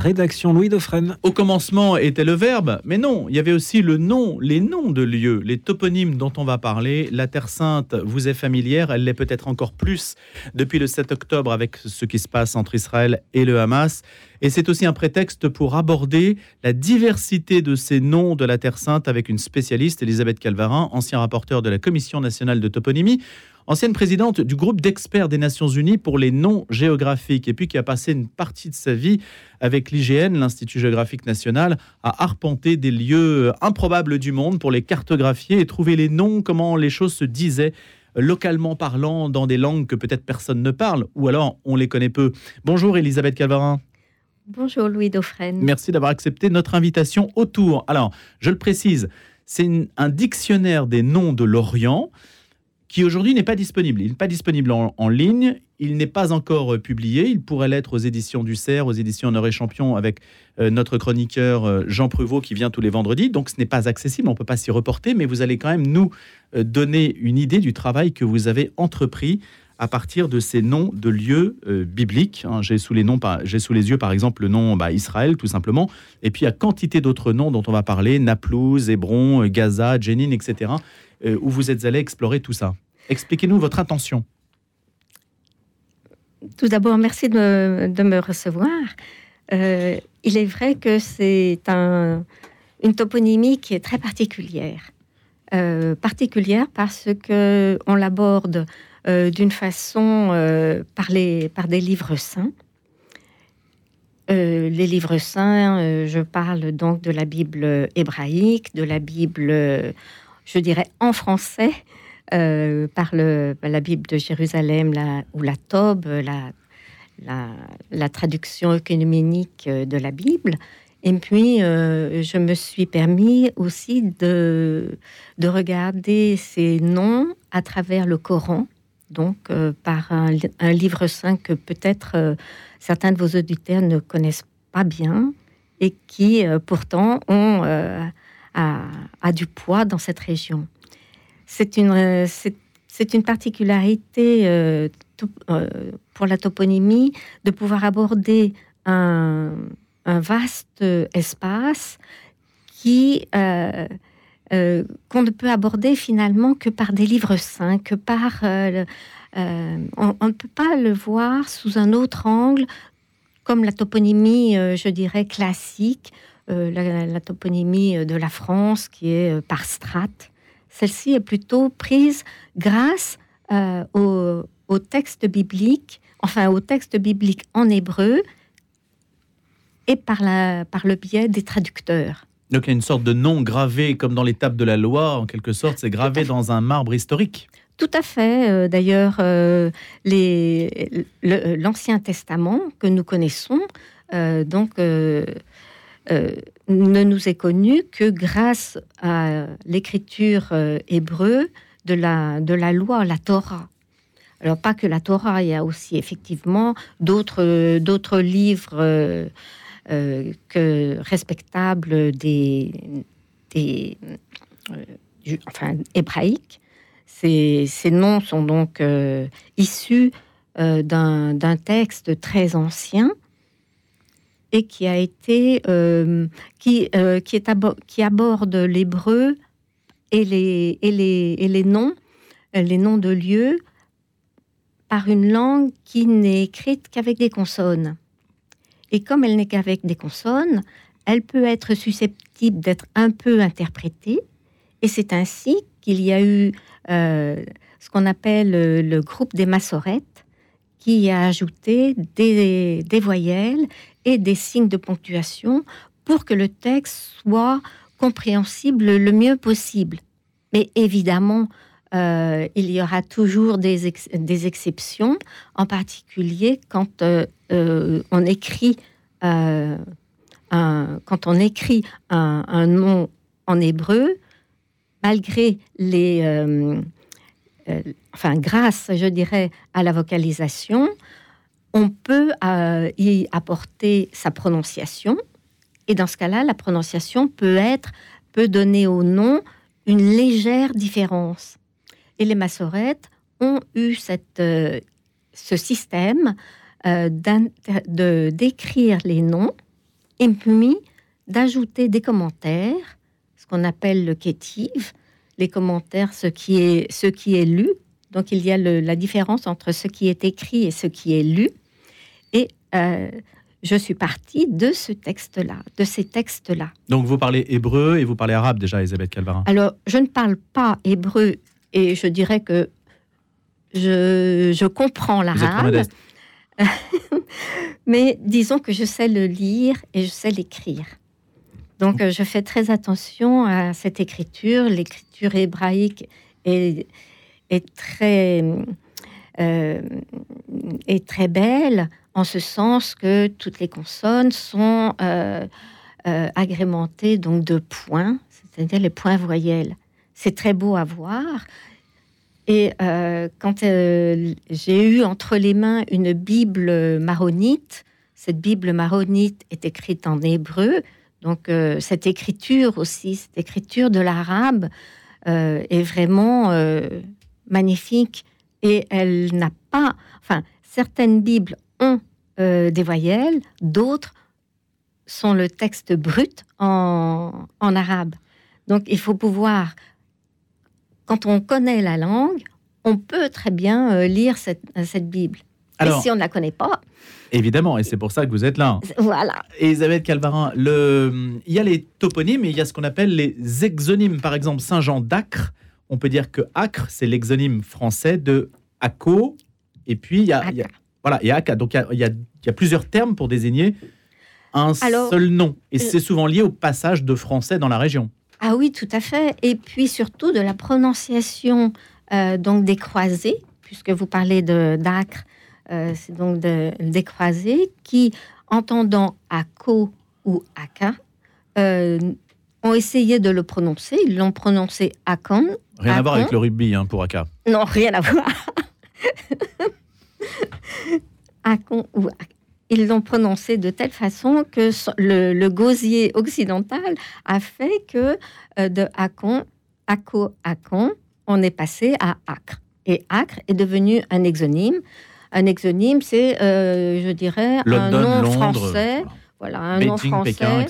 Rédaction Louis Dauphren. Au commencement était le verbe, mais non, il y avait aussi le nom, les noms de lieux, les toponymes dont on va parler. La Terre Sainte vous est familière, elle l'est peut-être encore plus depuis le 7 octobre avec ce qui se passe entre Israël et le Hamas. Et c'est aussi un prétexte pour aborder la diversité de ces noms de la Terre Sainte avec une spécialiste, Elisabeth Calvarin, ancien rapporteur de la Commission nationale de toponymie ancienne présidente du groupe d'experts des Nations Unies pour les noms géographiques, et puis qui a passé une partie de sa vie avec l'IGN, l'Institut géographique national, à arpenter des lieux improbables du monde pour les cartographier et trouver les noms, comment les choses se disaient localement parlant dans des langues que peut-être personne ne parle, ou alors on les connaît peu. Bonjour Elisabeth Calvarin. Bonjour Louis Dauphren. Merci d'avoir accepté notre invitation autour. Alors, je le précise, c'est un dictionnaire des noms de l'Orient qui aujourd'hui n'est pas disponible. Il n'est pas disponible en, ligne, il n'est pas encore euh, publié, il pourrait l'être aux éditions du CERF, aux éditions Nord et Champion, avec euh, notre chroniqueur euh, Jean Pruvot qui vient tous les vendredis, donc ce n'est pas accessible, on ne peut pas s'y reporter, mais vous allez quand même nous donner une idée du travail que vous avez entrepris à partir de ces noms de lieux bibliques. Hein. j'ai sous les noms, j'ai sous les yeux par exemple le nom bah, Israël tout simplement, et puis il y a quantité d'autres noms dont on va parler, Naplouse, Hébron, Gaza, Jenin, etc. Euh, où vous êtes allé explorer tout ça. Expliquez-nous votre intention. Tout d'abord, merci de, me recevoir. Euh, il est vrai que c'est un, une toponymie qui est très particulière. Euh, particulière parce que on l'aborde d'une façon par, les, par des livres saints. les livres saints, je parle donc de la Bible hébraïque, de la Bible je dirais, en français, euh, par la Bible de Jérusalem ou la Tobe, la, traduction œcuménique de la Bible. Et puis, euh, je me suis permis aussi de, de regarder ces noms à travers le Coran, donc euh, par un, livre saint que peut-être certains de vos auditeurs ne connaissent pas bien et qui pourtant ont a, du poids dans cette région. C'est une, euh, c'est une particularité euh, euh, pour la toponymie de pouvoir aborder un, vaste espace qui qu'on ne peut aborder finalement que par des livres saints, que par on, ne peut pas le voir sous un autre angle, comme la toponymie, je dirais classique, euh, la, toponymie de la France qui est euh, par strate. Celle-ci est plutôt prise grâce euh, au, texte biblique, enfin au texte biblique en hébreu et par, la, par le biais des traducteurs. Donc il y a une sorte de nom gravé comme dans les tables de la loi, en quelque sorte, c'est gravé dans un marbre historique. Tout à fait. D'ailleurs, l'Ancien Testament que nous connaissons, donc euh, ne nous est connu que grâce à l'écriture euh, hébreu de la, de la loi, la Torah. Alors pas que la Torah, il y a aussi effectivement d'autres d'autres livres euh, que respectables des, des enfin hébraïques. Ces, ces, noms sont donc issus d'un texte très ancien et qui a été euh, qui euh, qui est qui aborde l'hébreu et les et les et les noms les noms de lieux par une langue qui n'est écrite qu'avec des consonnes. Et comme elle n'est qu'avec des consonnes, elle peut être susceptible d'être un peu interprétée. Et c'est ainsi qu'il y a eu euh, ce qu'on appelle le groupe des massorettes, qui a ajouté des, des voyelles des signes de ponctuation pour que le texte soit compréhensible le mieux possible. Mais évidemment, euh, il y aura toujours des, des, exceptions, en particulier quand euh, euh, on écrit un, quand on écrit un, nom en hébreu, malgré les enfin grâce, je dirais, à la vocalisation, on peut euh, y apporter sa prononciation. Et dans ce cas-là, la prononciation peut être, peut donner au nom une légère différence. Et les massorettes ont eu cette, euh, ce système euh, de d'écrire les noms émis d'ajouter des commentaires, ce qu'on appelle le kétive, les commentaires, ce qui est, ce qui est lu. Donc il y a la différence entre ce qui est écrit et ce qui est lu. Et euh, je suis partie de ce texte-là, de ces textes-là. Donc vous parlez hébreu et vous parlez arabe déjà, Elisabeth Calvarin Alors, je ne parle pas hébreu et je dirais que je, je comprends l'arabe. Mais disons que je sais le lire et je sais l'écrire. Donc, je fais très attention à cette écriture. L'écriture hébraïque est, est très, euh, est très belle en ce sens que toutes les consonnes sont euh, euh, agrémentées donc de points, c'est-à-dire les points voyelles. C'est très beau à voir. Et quand j'ai eu entre les mains une Bible maronite, cette Bible maronite est écrite en hébreu, donc cette écriture aussi, cette écriture de l'arabe est vraiment magnifique et elle n'a pas, enfin, certaines Bibles ont euh, des voyelles, d'autres sont le texte brut en, arabe. Donc il faut pouvoir, quand on connaît la langue, on peut très bien euh, lire cette, Bible. et si on ne la connaît pas, Évidemment, et c'est pour ça que vous êtes là. Voilà. Elisabeth Calvarin, le... il y a les toponymes et il y a ce qu'on appelle les exonymes. Par exemple, Saint-Jean d'Acre, on peut dire que Acre, c'est l'exonyme français de Aco. Et puis, il y a, voilà, et Aka. Donc, il y a, y a, plusieurs termes pour désigner un seul nom. Et euh, c'est souvent lié au passage de français dans la région. Ah oui, tout à fait. Et puis surtout de la prononciation euh, donc des croisés, puisque vous parlez de d'Acre, euh, c'est donc de, des croisés qui, entendant Ako ou Aka, ont essayé de le prononcer. Ils l'ont prononcé Akon. Rien à voir avec le rugby hein, pour Aka. Non, rien à voir. ils l'ont prononcé de telle façon que le, gosier occidental a fait que euh, de Akon, Ako, Akon, on est passé à Acre. Et Acre est devenu un exonyme. Un exonyme, c'est, euh, je dirais, un nom français. Voilà, un nom français,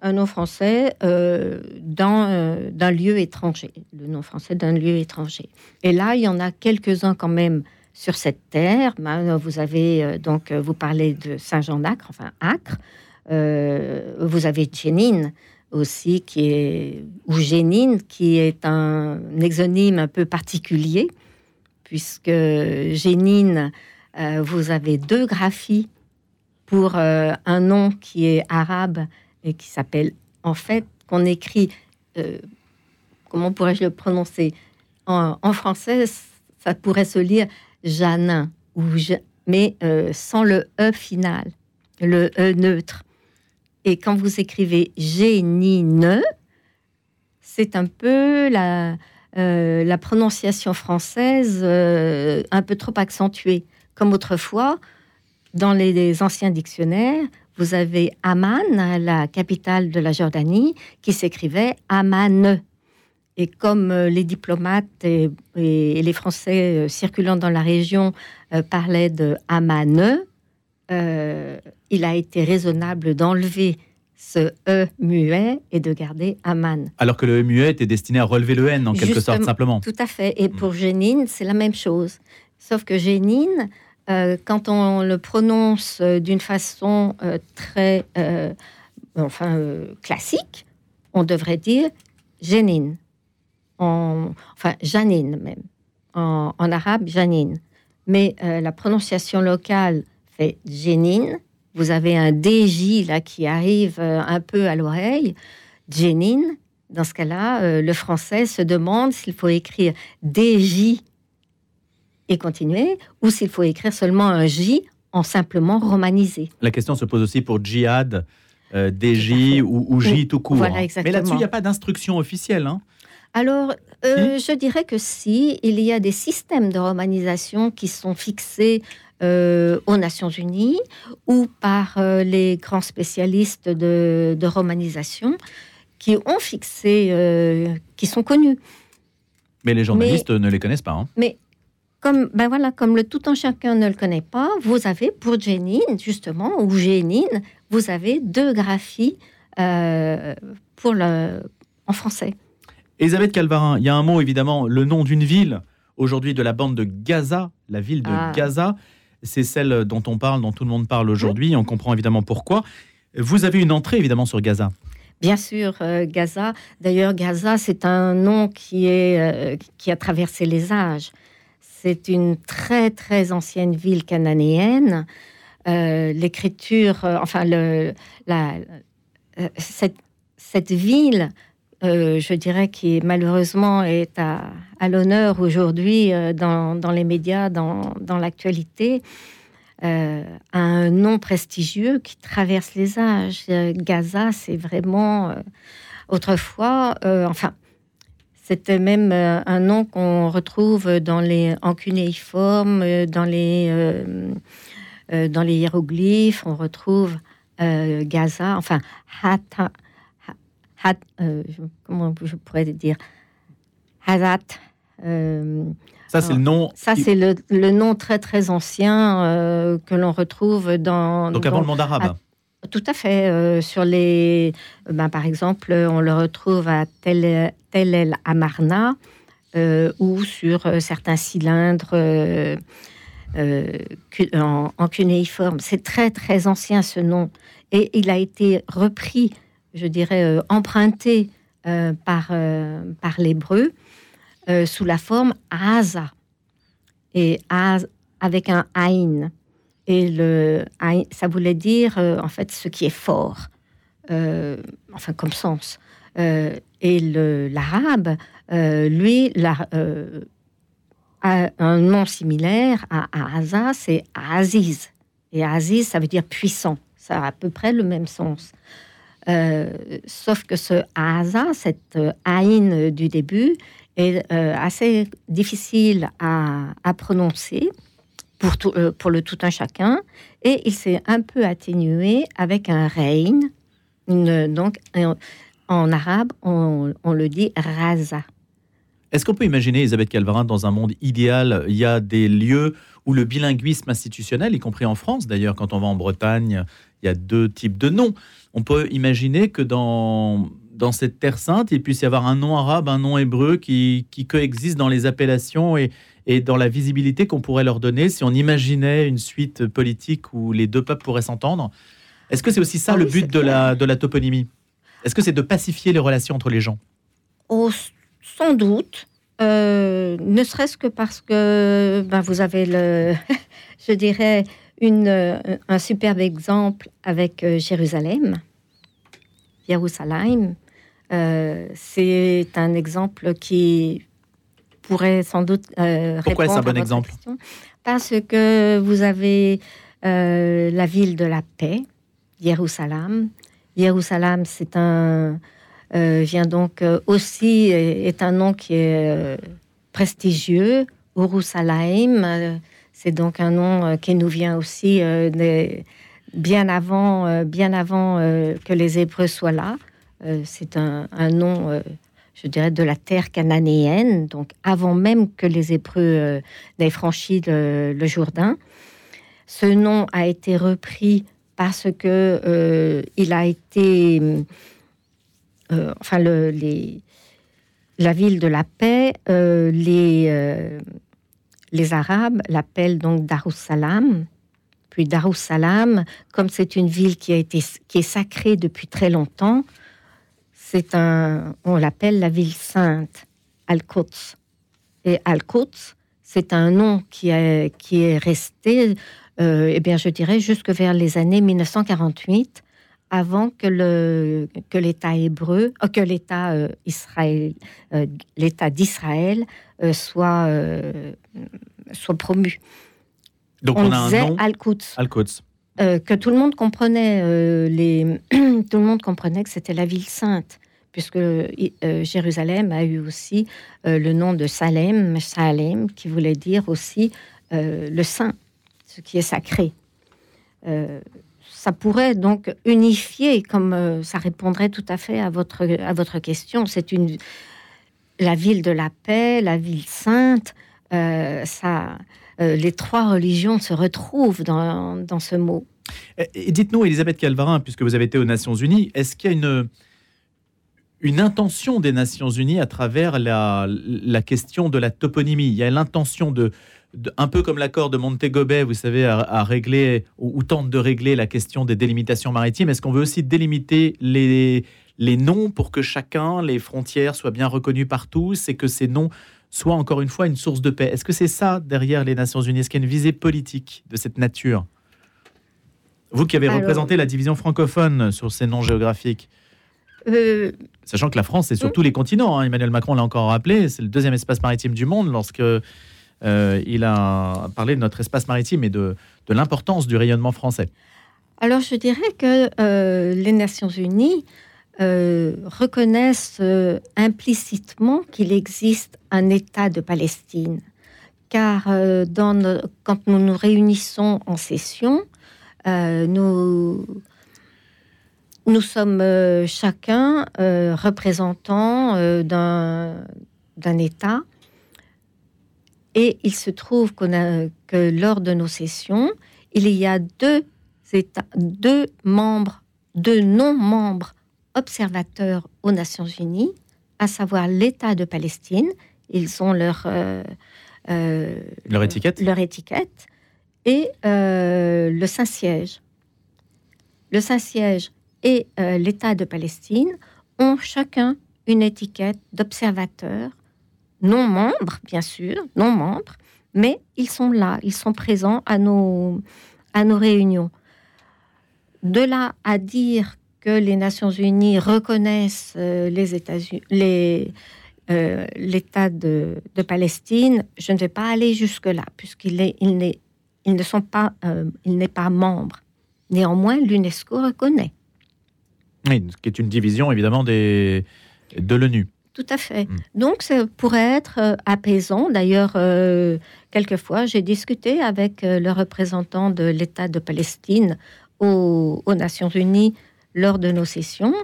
un nom français euh, d'un lieu étranger, le nom français d'un lieu étranger. Et là, il y en a quelques-uns quand même sur cette terre. Ben, vous avez euh, donc, euh, vous parlez de Saint-Jean d'Acre, enfin Acre. Euh, vous avez Génine aussi, qui est, ou Génine, qui est un, exonyme un peu particulier, puisque Génine, vous avez deux graphies pour un nom qui est arabe et qui s'appelle, en fait, qu'on écrit, comment pourrais-je le prononcer? En, français, ça pourrait se lire Janin, ou mais euh, sans le E final, le E neutre. Et quand vous écrivez génine, c'est un peu la, euh, la prononciation française euh, un peu trop accentuée. Comme autrefois, dans les, anciens dictionnaires, vous avez Amman, la capitale de la Jordanie, qui s'écrivait Amman. Et comme euh, les diplomates et, les Français euh, circulant dans la région euh, parlaient de Amane, il a été raisonnable d'enlever ce E muet et de garder Aman. Alors que le E muet était destiné à relever le N en quelque sorte, simplement. Tout à fait. Et pour Génine, c'est la même chose. Sauf que Génine, quand on le prononce d'une façon très enfin, classique, on devrait dire Génine enfin Janine même, en, arabe Janine. Mais euh, la prononciation locale fait Jénine. Vous avez un DJ là qui arrive euh, un peu à l'oreille, Jénine. Dans ce cas-là, euh, le français se demande s'il faut écrire DJ et continuer, ou s'il faut écrire seulement un J en simplement romanisé. La question se pose aussi pour djihad, DJ ou, ou J tout court. Voilà, Mais là-dessus, il n'y a pas d'instruction officielle. Hein alors, euh, je dirais que si, il y a des systèmes de romanisation qui sont fixés euh, aux Nations Unies ou par euh, les grands spécialistes de, romanisation qui ont fixé, qui sont connus. Mais les journalistes ne les connaissent pas. Hein. Mais comme, ben voilà, comme le tout en chacun ne le connaît pas, vous avez pour Jénine, justement, ou Génine, vous avez deux graphies pour le, en français. Elisabeth Calvarin, il y a un mot évidemment, le nom d'une ville, aujourd'hui de la bande de Gaza, la ville de ah. Gaza, c'est celle dont on parle, dont tout le monde parle aujourd'hui, on comprend évidemment pourquoi. Vous avez une entrée évidemment sur Gaza. Bien sûr, euh, Gaza. D'ailleurs, Gaza, c'est un nom qui, est, euh, qui a traversé les âges. C'est une très, très ancienne ville cananéenne. Euh, l'écriture, enfin, le, la, cette, cette, ville, je dirais, qui malheureusement est à, l'honneur aujourd'hui dans, les médias, dans, l'actualité, euh, un nom prestigieux qui traverse les âges. Euh, Gaza, c'est vraiment euh, autrefois, enfin, c'était même un nom qu'on retrouve dans les en cunéiforme, dans les dans les hiéroglyphes, on retrouve Gaza, enfin Hat, comment je pourrais dire, Hazat. Ça, c'est le nom. Ça, c'est le, nom très très ancien euh, que l'on retrouve dans. Donc avant le monde arabe. Tout à fait. Euh, sur les, ben, par exemple, on le retrouve à Tel, El Amarna euh, ou sur certains cylindres en, cunéiforme. C'est très très ancien ce nom et il a été repris, je dirais, emprunté par par l'hébreu euh, sous la forme Aza. Et Az avec un Ain. Et le ça voulait dire euh, en fait ce qui est fort, euh, enfin comme sens. et l'arabe, lui, a un nom similaire à, Aza, c'est Aziz. Et Aziz, ça veut dire puissant. Ça a à peu près le même sens. sauf que ce Aza, cette Aïn du début, est euh, assez difficile à, prononcer pour, euh, pour le tout un chacun, et il s'est un peu atténué avec un rein. donc, en, arabe, on, le dit raza. Est-ce qu'on peut imaginer, Elisabeth Calvarin, dans un monde idéal, il y a des lieux où le bilinguisme institutionnel, y compris en France d'ailleurs, quand on va en Bretagne, il y a deux types de noms. On peut imaginer que dans dans cette terre sainte, il puisse y avoir un nom arabe, un nom hébreu qui, qui coexistent dans les appellations et, et dans la visibilité qu'on pourrait leur donner si on imaginait une suite politique où les deux peuples pourraient s'entendre. Est-ce que c'est aussi ça ah le but de la, de la toponymie? Est-ce que c'est de pacifier les relations entre les gens? Oh, Sans doute. Euh, ne serait-ce que parce que ben, vous avez, le, je dirais, une, un superbe exemple avec euh, Jérusalem. Jérusalem, euh, c'est un exemple qui pourrait sans doute euh, Pourquoi est-ce un bon exemple Parce que vous avez euh, la ville de la paix, Jérusalem. Jérusalem, c'est un vient donc aussi est un nom qui est prestigieux. Jérusalem, c'est donc un nom qui nous vient aussi bien avant, bien avant que les Hébreux soient là. Euh, c'est un, nom, euh, je dirais, de la terre cananéenne, donc avant même que les Hébreux euh, n'aient franchi le, Jourdain. Ce nom a été repris parce que il a été, enfin, les, la ville de la paix, les, les Arabes l'appellent donc Darussalam. Puis Darussalam, comme c'est une ville qui a été qui est sacrée depuis très longtemps, c'est un, on l'appelle la ville sainte, Al-Quds. Et Al-Quds, c'est un nom qui est, qui est resté, euh, eh bien, je dirais, jusque vers les années 1948, avant que le que l'État hébreu, euh, que l'État euh, Israël, l'État d'Israël soit soit promu. Donc on, a un nom. Al-Quds. Al-Quds. Euh, que tout le monde comprenait, euh, les... tout le monde comprenait que c'était la ville sainte, puisque euh, Jérusalem a eu aussi le nom de Salem, Salem, qui voulait dire aussi le saint, ce qui est sacré. ça pourrait donc unifier, comme ça répondrait tout à fait à votre, à votre question. C'est une la ville de la paix, la ville sainte. ça, les trois religions se retrouvent dans, dans ce mot. Dites-nous, Elisabeth Calvarin, puisque vous avez été aux Nations Unies, est-ce qu'il y a une, une intention des Nations Unies à travers la, la question de la toponymie Il y a l'intention de, un peu comme l'accord de Montego Bay, vous savez, à, régler ou, tente de régler la question des délimitations maritimes. Est-ce qu'on veut aussi délimiter les, les noms pour que chacun, les frontières soient bien reconnues par tous et que ces noms soient encore une fois une source de paix Est-ce que c'est ça derrière les Nations Unies? Est-ce qu'il y a une visée politique de cette nature? Vous qui avez représenté la division francophone sur ces noms géographiques. Euh, Sachant que la France, c'est sur hmm. tous les continents. Hein. Emmanuel Macron l'a encore rappelé, c'est le deuxième espace maritime du monde lorsque euh, il a parlé de notre espace maritime et de, de l'importance du rayonnement français. Alors je dirais que euh, les Nations Unies reconnaissent implicitement qu'il existe un État de Palestine. Car dans quand nous nous réunissons en session, nous, nous sommes euh, chacun euh, représentants d'un État. Et il se trouve qu'on a, que lors de nos sessions, il y a deux États, deux membres, deux non-membres observateurs aux Nations Unies, à savoir l'État de Palestine. Ils ont leur, leur étiquette. Leur étiquette et euh, le Saint-Siège. Le Saint-Siège et euh, l'État de Palestine ont chacun une étiquette d'observateur, non membre, bien sûr, non membre, mais ils sont là, ils sont présents à nos, à nos réunions. De là à dire que les Nations Unies reconnaissent euh, les, l'État de, Palestine, je ne vais pas aller jusque-là, puisqu'il ne sont pas, euh, il n'est pas membre. Néanmoins, l'UNESCO reconnaît. Oui, ce qui est une division évidemment des, de l'ONU. Tout à fait. Hmm. Donc, ça pourrait être euh, apaisant. D'ailleurs, euh, quelquefois, j'ai discuté avec le représentant de l'État de Palestine aux, aux, Nations Unies lors de nos sessions.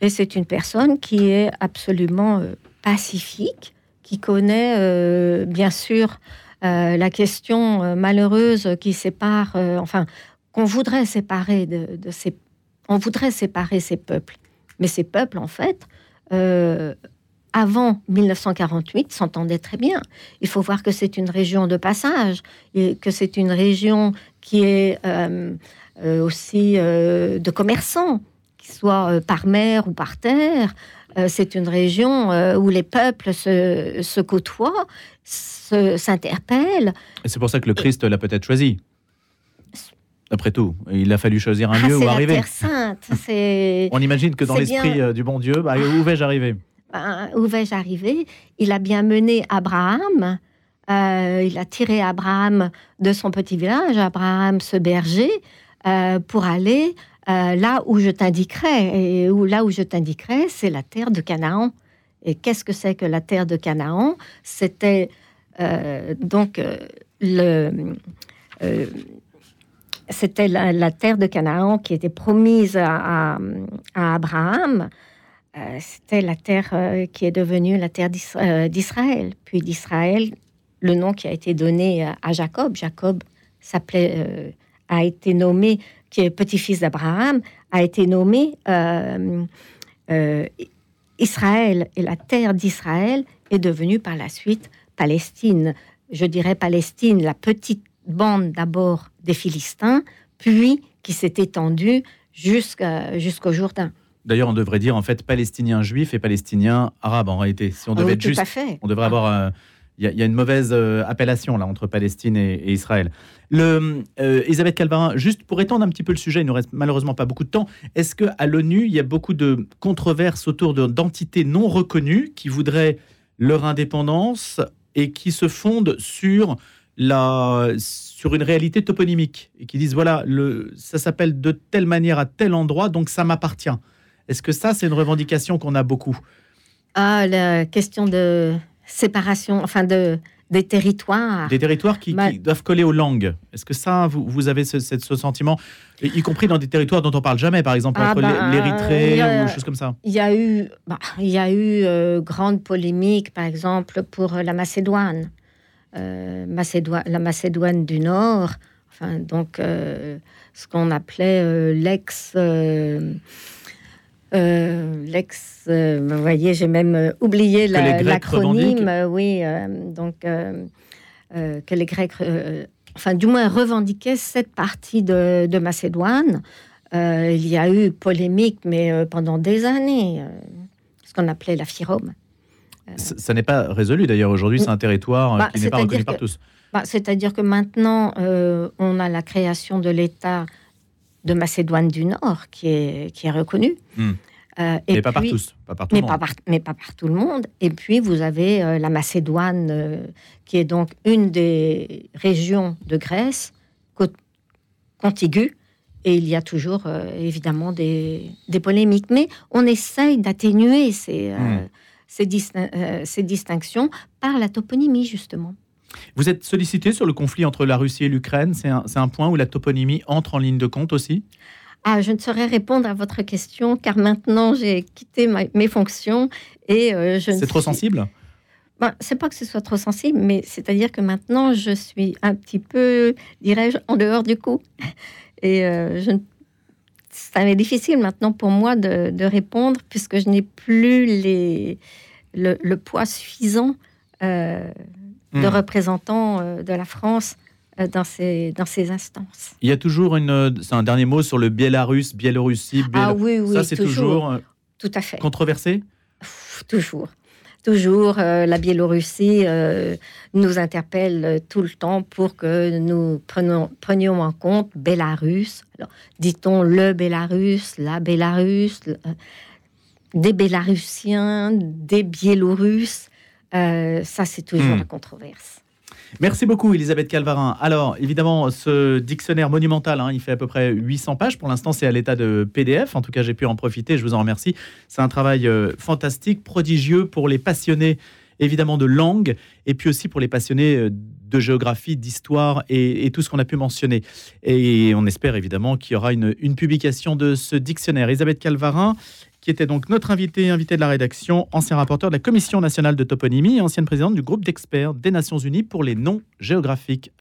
Et c'est une personne qui est absolument pacifique, qui connaît, bien sûr, euh, la question euh, malheureuse qui sépare, euh, enfin, qu'on voudrait séparer de, ces, on voudrait séparer ces peuples, mais ces peuples, en fait, avant 1948, s'entendaient très bien. Il faut voir que c'est une région de passage, et que c'est une région qui est aussi de commerçants, qu'ils soient par mer ou par terre. c'est une région où les peuples se, se côtoient s'interpelle. Et c'est pour ça que le Christ l'a peut-être choisi. Après tout, il a fallu choisir un ah, lieu où arriver. La Terre Sainte. On imagine que dans l'esprit euh, du bon Dieu, bah, où vais-je arriver? Ben, Où vais-je arriver? Il a bien mené Abraham. Euh, il a tiré Abraham de son petit village, Abraham ce berger, euh, pour aller là où je t'indiquerai. Et où, là où je t'indiquerai, c'est la terre de Canaan. Et qu'est-ce que c'est que la terre de Canaan? C'était donc le c'était la, terre de Canaan qui était promise à, Abraham. c'était la terre qui est devenue la terre d'Israël. Puis d'Israël, le nom qui a été donné à Jacob. Jacob s'appelait, a été nommé, qui est petit-fils d'Abraham, a été nommé Israël et la terre d'Israël est devenue par la suite Palestine. Je dirais Palestine, la petite bande d'abord des Philistins, puis qui s'est étendue jusqu'au Jourdain. D'ailleurs, on devrait dire en fait palestinien juif et palestinien arabe en réalité. Si on devait être juste, on devrait avoir. Euh, il y, a une mauvaise euh, appellation là entre Palestine et, Israël. Le, euh, Elisabeth Calvarin, juste pour étendre un petit peu le sujet, il nous reste malheureusement pas beaucoup de temps. Est-ce que à l'ONU, il y a beaucoup de controverses autour d'entités non reconnues qui voudraient leur indépendance et qui se fondent sur la, sur une réalité toponymique et qui disent voilà, le, ça s'appelle de telle manière à tel endroit, donc ça m'appartient. Est-ce que ça, c'est une revendication qu'on a beaucoup? Ah, la question de séparation, enfin de des territoires. Des territoires qui, doivent coller aux langues. Est-ce que ça, vous, vous avez ce, ce, sentiment, y compris dans des territoires dont on parle jamais, par exemple ah, entre bah, l'Érythrée ou choses comme ça Il y a eu, bah, il y a eu euh, grande polémique, par exemple, pour la Macédoine. Euh, Macédoine la Macédoine du Nord, enfin, donc, euh, ce qu'on appelait l'ex. l'ex, vous voyez, j'ai même oublié l'acronyme. oui, donc que les Grecs, enfin du moins revendiquaient cette partie de, de Macédoine. il y a eu polémique, mais pendant des années, ce qu'on appelait la Firome. Ça n'est pas résolu d'ailleurs aujourd'hui, c'est un territoire bah, qui n'est pas reconnu par tous. Bah, c'est-à-dire que maintenant, euh, on a la création de l'État de Macédoine du Nord qui est, qui est reconnu. Hmm. Euh, mais pas par tous, pas par tout mais le monde. Pas mais pas par tout le monde. Et puis, vous avez euh, la Macédoine, qui est donc une des régions de Grèce contiguë. Et il y a toujours, évidemment, des, des, polémiques. Mais on essaye d'atténuer ces, hmm. Ces, ces distinctions par la toponymie, justement. Vous êtes sollicité sur le conflit entre la Russie et l'Ukraine. C'est un, point où la toponymie entre en ligne de compte aussi? Ah, je ne saurais répondre à votre question car maintenant j'ai quitté mes fonctions et euh, je. C'est trop sensible? Ben, c'est pas que ce soit trop sensible, mais c'est-à-dire que maintenant je suis un petit peu, dirais-je, en dehors du coup. Et euh, je, ça m'est difficile maintenant pour moi de, répondre puisque je n'ai plus les, le, poids suffisant euh, de hmm. représentants euh, de la France euh, dans ces, dans ces instances. Il y a toujours une, un dernier mot sur le Biélarus, Biélorussie. Ah oui, oui, ça c'est toujours, tout à fait controversé? toujours, toujours. la Biélorussie nous interpelle tout le temps pour que nous prenons, prenions en compte Bélarus. dit-on le Bélarus, la Bélarus, des Bélarusiens, des Biélorusses. Euh, ça, c'est toujours hmm. la controverse. Merci beaucoup, Elisabeth Calvarin. Alors, évidemment, ce dictionnaire monumental, hein, il fait à peu près 800 pages. Pour l'instant, c'est à l'état de PDF. En tout cas, j'ai pu en profiter. Je vous en remercie. C'est un travail euh, fantastique, prodigieux pour les passionnés, évidemment, de langue, et puis aussi pour les passionnés euh, de géographie, d'histoire et, tout ce qu'on a pu mentionner. Et on espère évidemment qu'il y aura une, une publication de ce dictionnaire. Elisabeth Calvarin qui était donc notre invité, invité de la rédaction, ancien rapporteur de la Commission nationale de toponymie et ancienne présidente du groupe d'experts des Nations Unies pour les noms géographiques.